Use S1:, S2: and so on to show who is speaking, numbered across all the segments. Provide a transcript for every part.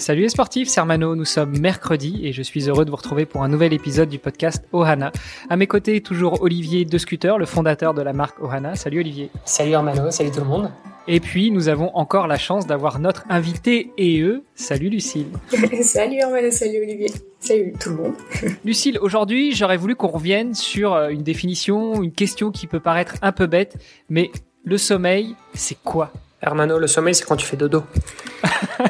S1: Salut les sportifs, c'est Armano, nous sommes mercredi et je suis heureux de vous retrouver pour un nouvel épisode du podcast Ohana. À mes côtés, toujours Olivier De le fondateur de la marque Ohana. Salut Olivier.
S2: Salut Armano, salut tout le monde.
S1: Et puis, nous avons encore la chance d'avoir notre invité et eux. Salut Lucille.
S3: salut Armano, salut Olivier. Salut tout le monde.
S1: Lucille, aujourd'hui, j'aurais voulu qu'on revienne sur euh, une définition, une question qui peut paraître un peu bête, mais le sommeil, c'est quoi?
S2: Hermano, le sommeil, c'est quand tu fais dodo.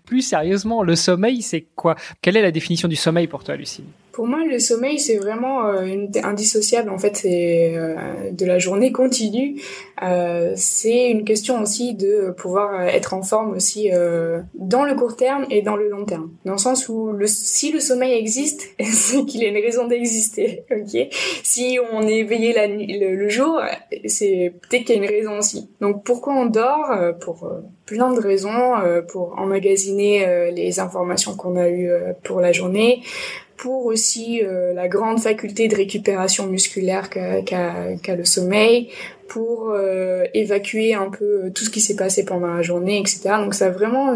S1: Plus sérieusement, le sommeil, c'est quoi? Quelle est la définition du sommeil pour toi, Lucille?
S3: Pour moi, le sommeil, c'est vraiment euh, indissociable. En fait, c'est euh, de la journée continue. Euh, c'est une question aussi de pouvoir être en forme aussi dans le court terme et dans le long terme. Dans le sens où le, si le sommeil existe, c'est qu'il a une raison d'exister. Ok? Si on est éveillé nuit, le, jour, c'est peut-être qu'il y a une raison aussi. Donc, pourquoi on dort? Pour plein de raisons. pour emmagasiner les informations qu'on a eues pour la journée pour aussi euh, la grande faculté de récupération musculaire qu'a le sommeil, pour euh, évacuer un peu euh, tout ce qui s'est passé pendant la journée, etc. Donc ça a vraiment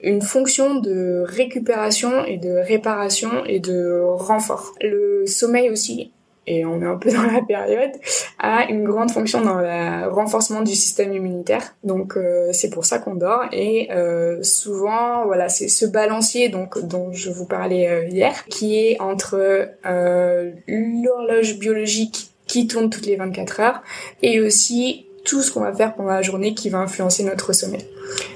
S3: une fonction de récupération et de réparation et de renfort. Le sommeil aussi et on est un peu dans la période, a une grande fonction dans le renforcement du système immunitaire. Donc euh, c'est pour ça qu'on dort et euh, souvent voilà c'est ce balancier donc dont je vous parlais euh, hier qui est entre l'horloge biologique qui tourne toutes les 24 heures et aussi tout ce qu'on va faire pendant la journée qui va influencer notre sommeil.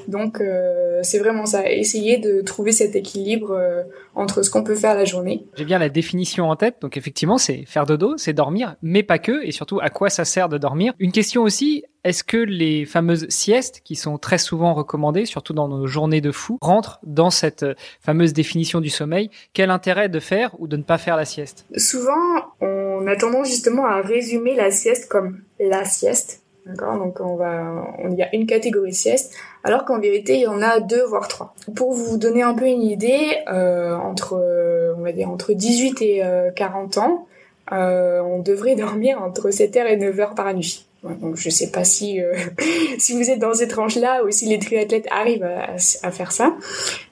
S3: Donc euh, c'est vraiment ça, essayer de trouver cet équilibre euh, entre ce qu'on peut faire la journée.
S1: J'ai bien la définition en tête, donc effectivement c'est faire dodo, c'est dormir, mais pas que, et surtout à quoi ça sert de dormir? Une question aussi, est-ce que les fameuses siestes, qui sont très souvent recommandées, surtout dans nos journées de fou, rentrent dans cette euh, fameuse définition du sommeil? Quel intérêt de faire ou de ne pas faire la sieste?
S3: Souvent, on a tendance justement à résumer la sieste comme la sieste, D'accord Donc on va, on, il y a une catégorie sieste, alors qu'en vérité il y en a deux voire trois. Pour vous donner un peu une idée, euh, entre, on va dire entre 18 et 40 euh, ans, euh, on devrait dormir entre 7h et 9h par nuit donc je sais pas si euh, si vous êtes dans ces tranches-là ou si les triathlètes arrivent à, à faire ça.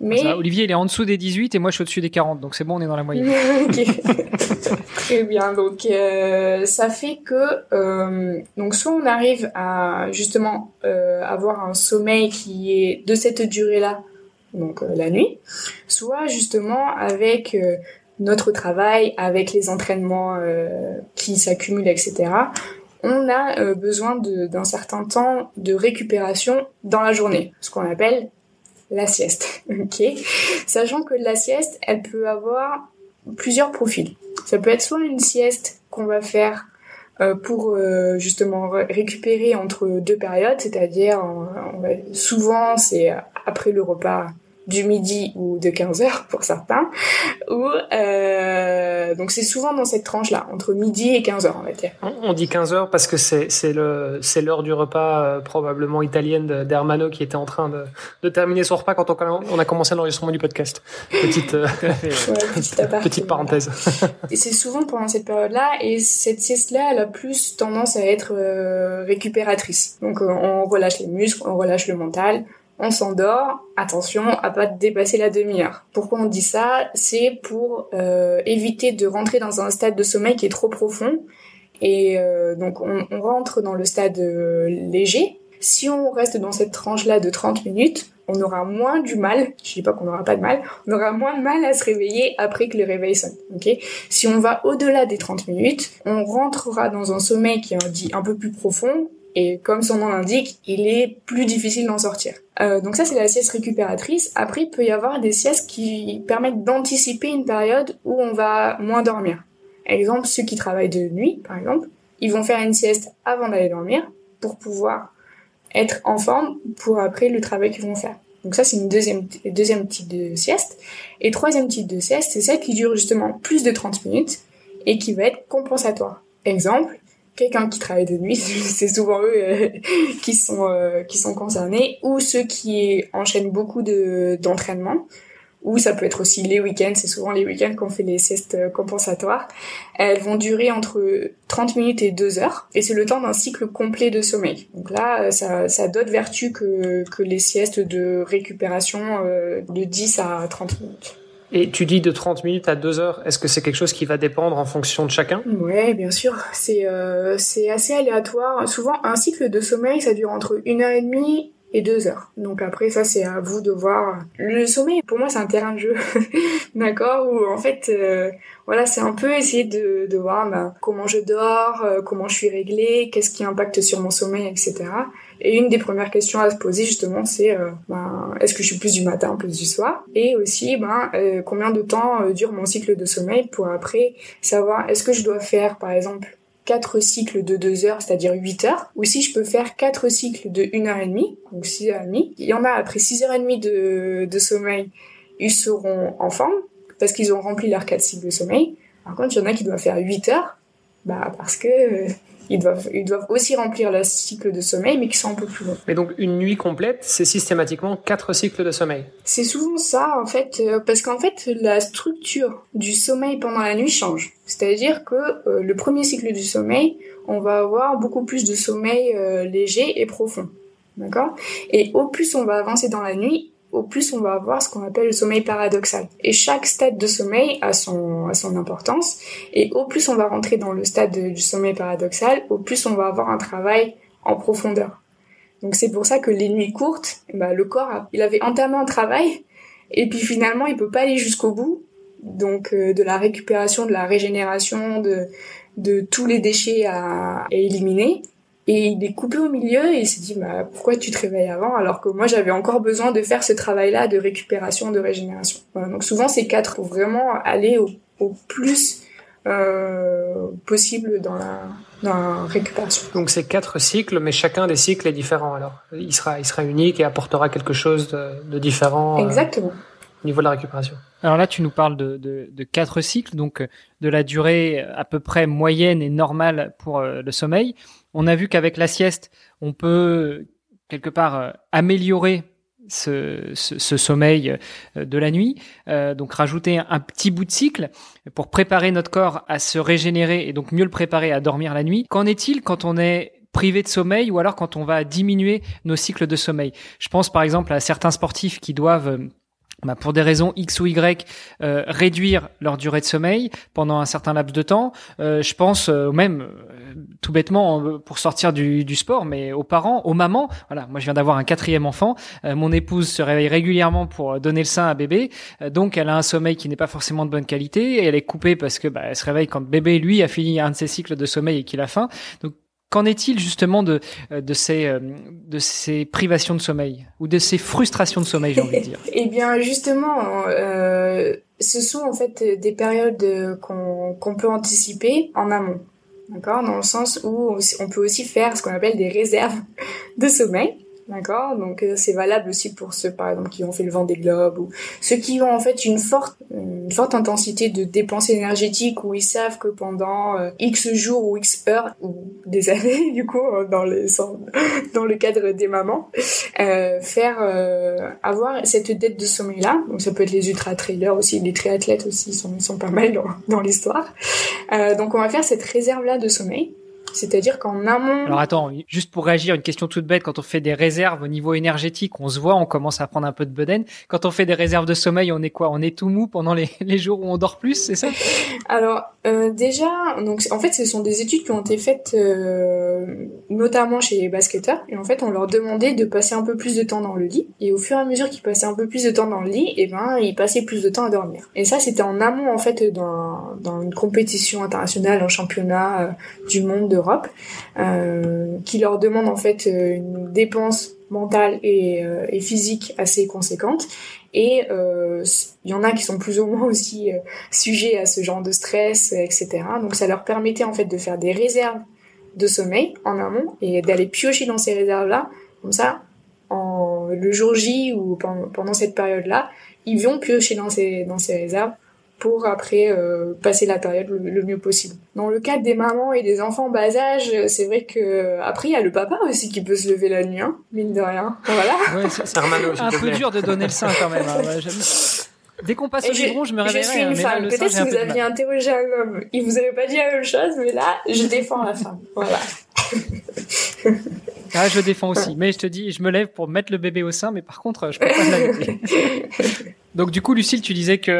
S1: Mais Olivier il est en dessous des 18 et moi je suis au-dessus des 40 donc c'est bon on est dans la moyenne.
S3: Très bien. Donc euh, ça fait que euh, donc soit on arrive à justement avoir un sommeil qui est de cette durée-là donc la nuit, soit justement avec notre travail, avec les entraînements qui s'accumulent etc on a euh, besoin d'un certain temps de récupération dans la journée, ce qu'on appelle la sieste. sachant que la sieste, elle peut avoir plusieurs profils. Ça peut être soit une sieste qu'on va faire euh, pour euh, justement récupérer entre deux périodes, c'est-à-dire souvent c'est après le repas du midi ou de 15 heures pour certains, ou euh, donc c'est souvent dans cette tranche-là, entre midi et 15 heures on va dire.
S2: On dit 15 heures parce que c'est c'est le c'est l'heure du repas euh, probablement italienne d'Hermano qui était en train de, de terminer son repas quand on, on a commencé l'enregistrement du podcast. Petite euh, petite, parenthèse.
S3: et c'est souvent pendant cette période-là et cette sieste-là elle a plus tendance à être euh, récupératrice. Donc on relâche les muscles, on relâche le mental on s'endort, attention à pas dépasser la demi-heure. Pourquoi on dit ça? C'est pour euh, éviter de rentrer dans un stade de sommeil qui est trop profond. Et euh, donc on, rentre dans le stade euh, léger. Si on reste dans cette tranche-là de 30 minutes, on aura moins du mal, je dis pas qu'on n'aura pas de mal, on aura moins de mal à se réveiller après que le réveil sonne. Ok? Si on va au-delà des 30 minutes, on rentrera dans un sommeil qui est dit un peu plus profond et comme son nom l'indique, il est plus difficile d'en sortir. Euh, donc ça c'est la sieste récupératrice. Après il peut y avoir des siestes qui permettent d'anticiper une période où on va moins dormir. Exemple ceux qui travaillent de nuit par exemple, ils vont faire une sieste avant d'aller dormir pour pouvoir être en forme pour après le travail qu'ils vont faire. Donc ça, c'est une deuxième, deuxième type de sieste. Et troisième type de sieste, c'est celle qui dure justement plus de 30 minutes et qui va être compensatoire. Exemple, quelqu'un qui travaille de nuit, c'est souvent eux euh, qui sont euh, qui sont concernés, ou ceux qui enchaînent beaucoup de d'entraînement, ou ça peut être aussi les week-ends, c'est souvent les week-ends qu'on fait les siestes euh, compensatoires. Elles vont durer entre 30 minutes et 2 heures, et c'est le temps d'un cycle complet de sommeil. Donc là, ça, ça a d'autres vertus que, que les siestes de récupération de 10 à 30 minutes.
S2: Et tu dis de 30 minutes à 2 heures, est-ce que c'est quelque chose qui va dépendre en fonction de chacun?
S3: Ouais, bien sûr. C'est euh, c'est assez aléatoire. Souvent, un cycle de sommeil, ça dure entre une heure et demie et deux heures. Donc après, ça, c'est à vous de voir. Le sommeil, pour moi, c'est un terrain de jeu, d'accord? Où en fait, euh, voilà, c'est un peu essayer de, de voir bah, comment je dors, euh, comment je suis réglée, qu'est-ce qui impacte sur mon sommeil, etc. Et une des premières questions à se poser justement, c'est euh, ben, est-ce que je suis plus du matin, plus du soir? Et aussi, ben, euh, combien de temps euh, dure mon cycle de sommeil pour après savoir est-ce que je dois faire, par exemple, quatre cycles de 2 heures, c'est-à-dire 8 heures, ou si je peux faire quatre cycles de 1 heure et demie, donc 6 heures et. Il y en a après 6 heures et demie de, de sommeil, ils seront en forme parce qu'ils ont rempli leurs quatre cycles de sommeil. Par contre, il y en a qui doivent faire 8 heures, bah parce que ils doivent, ils doivent aussi remplir le cycle de sommeil, mais qui sont un peu plus longs.
S2: Mais donc une nuit complète, c'est systématiquement quatre cycles de sommeil.
S3: C'est souvent ça en fait, euh, parce qu'en fait la structure du sommeil pendant la nuit change. C'est-à-dire que euh, le premier cycle du sommeil, on va avoir beaucoup plus de sommeil euh, léger et profond. D'accord? Et au plus on va avancer dans la nuit, au plus on va avoir ce qu'on appelle le sommeil paradoxal. Et chaque stade de sommeil a son, a son importance. Et au plus on va rentrer dans le stade du sommeil paradoxal, au plus on va avoir un travail en profondeur. Donc c'est pour ça que les nuits courtes, bah, le corps, il avait entamé un travail, et puis finalement il peut pas aller jusqu'au bout. Donc euh, de la récupération, de la régénération, de, de tous les déchets à éliminer. Et il est coupé au milieu et il s'est dit bah, pourquoi tu te réveilles avant alors que moi j'avais encore besoin de faire ce travail-là de récupération, de régénération. Donc souvent c'est quatre pour vraiment aller au, plus euh, possible dans la, dans la récupération.
S2: Donc c'est quatre cycles, mais chacun des cycles est différent alors. Il sera, il sera unique et apportera quelque chose de, de différent.
S3: Euh, Exactement.
S2: Au niveau de la récupération.
S1: Alors là, tu nous parles de, quatre cycles, donc de la durée à peu près moyenne et normale pour euh, le sommeil. On a vu qu'avec la sieste, on peut quelque part euh, améliorer ce, sommeil euh, de la nuit, euh, donc rajouter un, petit bout de cycle pour préparer notre corps à se régénérer et donc mieux le préparer à dormir la nuit. Qu'en est-il quand on est privé de sommeil ou alors quand on va diminuer nos cycles de sommeil? Je pense par exemple à certains sportifs qui doivent bah, pour des raisons X ou Y, euh, réduire leur durée de sommeil pendant un certain laps de temps. Euh, je pense euh, même, tout bêtement, pour sortir du, du, sport, mais aux parents, aux mamans. Voilà, moi je viens d'avoir un quatrième enfant. mon épouse se réveille régulièrement pour donner le sein à bébé, donc elle a un sommeil qui n'est pas forcément de bonne qualité et elle est coupée parce que bah, elle se réveille quand bébé lui a fini un de ses cycles de sommeil et qu'il a faim. Donc Qu'en est-il justement de, euh, de, ces, euh, de ces privations de sommeil ou de ces frustrations de sommeil, j'ai envie de dire?
S3: Eh bien, justement, euh, ce sont en fait des périodes qu'on peut anticiper en amont. D'accord? Dans le sens où on peut aussi faire ce qu'on appelle des réserves de sommeil. D'accord Donc euh, c'est valable aussi pour ceux par exemple qui ont fait le vent des globes ou ceux qui ont en fait une forte une forte intensité de dépenses énergétiques où ils savent que pendant euh, X jours ou X heures ou des années du coup euh, dans les dans le cadre des mamans euh, faire avoir cette dette de sommeil là. Donc ça peut être les ultra trailers aussi, les triathlètes aussi sont sont pas mal dans, dans l'histoire. donc on va faire cette réserve là de sommeil c'est-à-dire qu'en amont.
S1: Alors attends, juste pour réagir, une question toute bête. Quand on fait des réserves au niveau énergétique, on se voit, on commence à prendre un peu de bedaine. Quand on fait des réserves de sommeil, on est quoi? On est tout mou pendant les, les jours où on dort plus, c'est ça?
S3: Alors euh, déjà, donc en fait, ce sont des études qui ont été faites euh, notamment chez les basketteurs. Et en fait, on leur demandait de passer un peu plus de temps dans le lit. Et au fur et à mesure qu'ils passaient un peu plus de temps dans le lit, et eh ben ils passaient plus de temps à dormir. Et ça, c'était en amont en fait dans, dans une compétition internationale, un championnat euh, du monde de euh, qui leur demande en fait euh, une dépense mentale et, euh, et physique assez conséquente. Et il y en a qui sont plus ou moins aussi sujets à ce genre de stress, etc. Donc ça leur permettait en fait de faire des réserves de sommeil en amont et d'aller piocher dans ces réserves-là. Comme ça, le jour J ou pendant, cette période-là, ils vont piocher dans ces réserves pour après euh, passer la période le, mieux possible. Dans le cas des mamans et des enfants bas âge, c'est vrai que après il y a le papa aussi qui peut se lever la nuit, hein, mine de rien. Voilà.
S1: c'est un peu dur de donner le sein quand même. Hein. Dès qu'on passe au biberon, je me réveille. Je
S3: suis une femme. Peut-être si vous aviez interrogé un homme, il vous avait pas dit la même chose, mais là, je défends la femme. Voilà.
S1: Ah, je défends aussi. Mais je te dis, je me lève pour mettre le bébé au sein, mais par contre, je peux pas l'inviter. Donc du coup, Lucille, tu disais que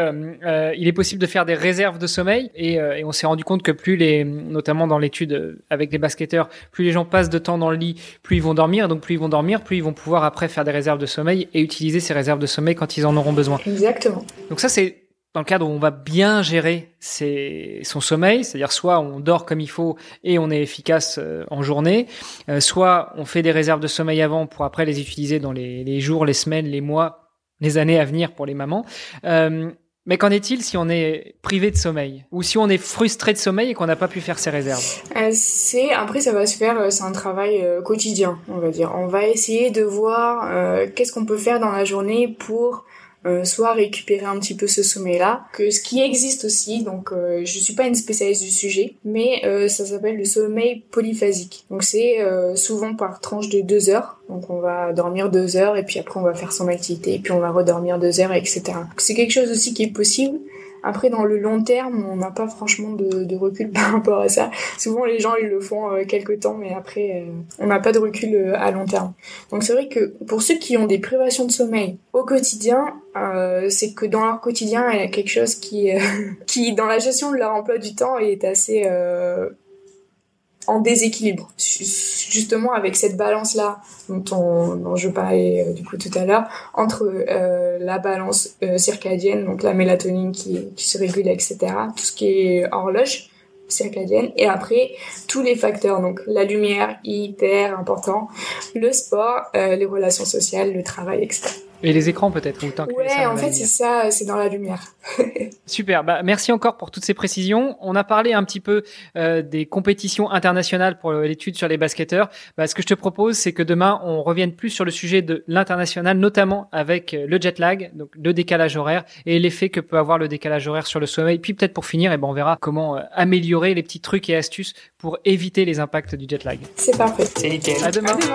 S1: euh, il est possible de faire des réserves de sommeil et, euh, et on s'est rendu compte que plus les, notamment dans l'étude avec les basketteurs, plus les gens passent de temps dans le lit, plus ils vont dormir. Donc plus ils vont dormir, plus ils vont pouvoir après faire des réserves de sommeil et utiliser ces réserves de sommeil quand ils en auront besoin.
S3: Exactement.
S1: Donc ça, c'est dans le cadre où on va bien gérer ses, son sommeil, c'est-à-dire soit on dort comme il faut et on est efficace euh, en journée, soit on fait des réserves de sommeil avant pour après les utiliser dans les, les jours, les semaines, les mois les années à venir pour les mamans. Euh, mais qu'en est-il si on est privé de sommeil ou si on est frustré de sommeil et qu'on n'a pas pu faire ses réserves?
S3: Euh, C'est après ça va se faire, euh, c'est un travail quotidien, on va dire. On va essayer de voir qu'est-ce qu'on peut faire dans la journée pour euh, soit récupérer un petit peu ce sommeil-là, que ce qui existe aussi, donc euh, je suis pas une spécialiste du sujet, mais euh, ça s'appelle le sommeil polyphasique. Donc c'est euh, souvent par tranche de deux heures, donc on va dormir deux heures et puis après on va faire son activité et puis on va redormir deux heures, etc. C'est quelque chose aussi qui est possible. Après, dans le long terme, on n'a pas franchement de, recul par rapport à ça. Souvent, les gens, ils le font euh, quelques temps, mais après, euh, on n'a pas de recul euh, à long terme. Donc, c'est vrai que pour ceux qui ont des privations de sommeil au quotidien, c'est que dans leur quotidien, il y a quelque chose qui, qui, dans la gestion de leur emploi du temps, est assez en déséquilibre. Justement avec cette balance là dont, on, dont je parlais euh, du coup tout à l'heure entre euh, la balance euh, circadienne, donc la mélatonine qui, qui se régule, etc. Tout ce qui est horloge circadienne et après tous les facteurs donc la lumière hyper important le sport les relations sociales le travail etc
S1: et les écrans peut-être
S3: Ouais, en fait c'est ça, c'est dans la lumière.
S1: Super. Bah merci encore pour toutes ces précisions. On a parlé un petit peu euh, des compétitions internationales pour l'étude sur les basketteurs. Bah, ce que je te propose, c'est que demain on revienne plus sur le sujet de l'international, notamment avec euh, le jet lag, donc le décalage horaire et l'effet que peut avoir le décalage horaire sur le sommeil. Puis peut-être pour finir, et eh ben on verra comment euh, améliorer les petits trucs et astuces pour éviter les impacts du jet lag.
S3: C'est parfait.
S2: C'est nickel.
S1: À demain.
S3: À demain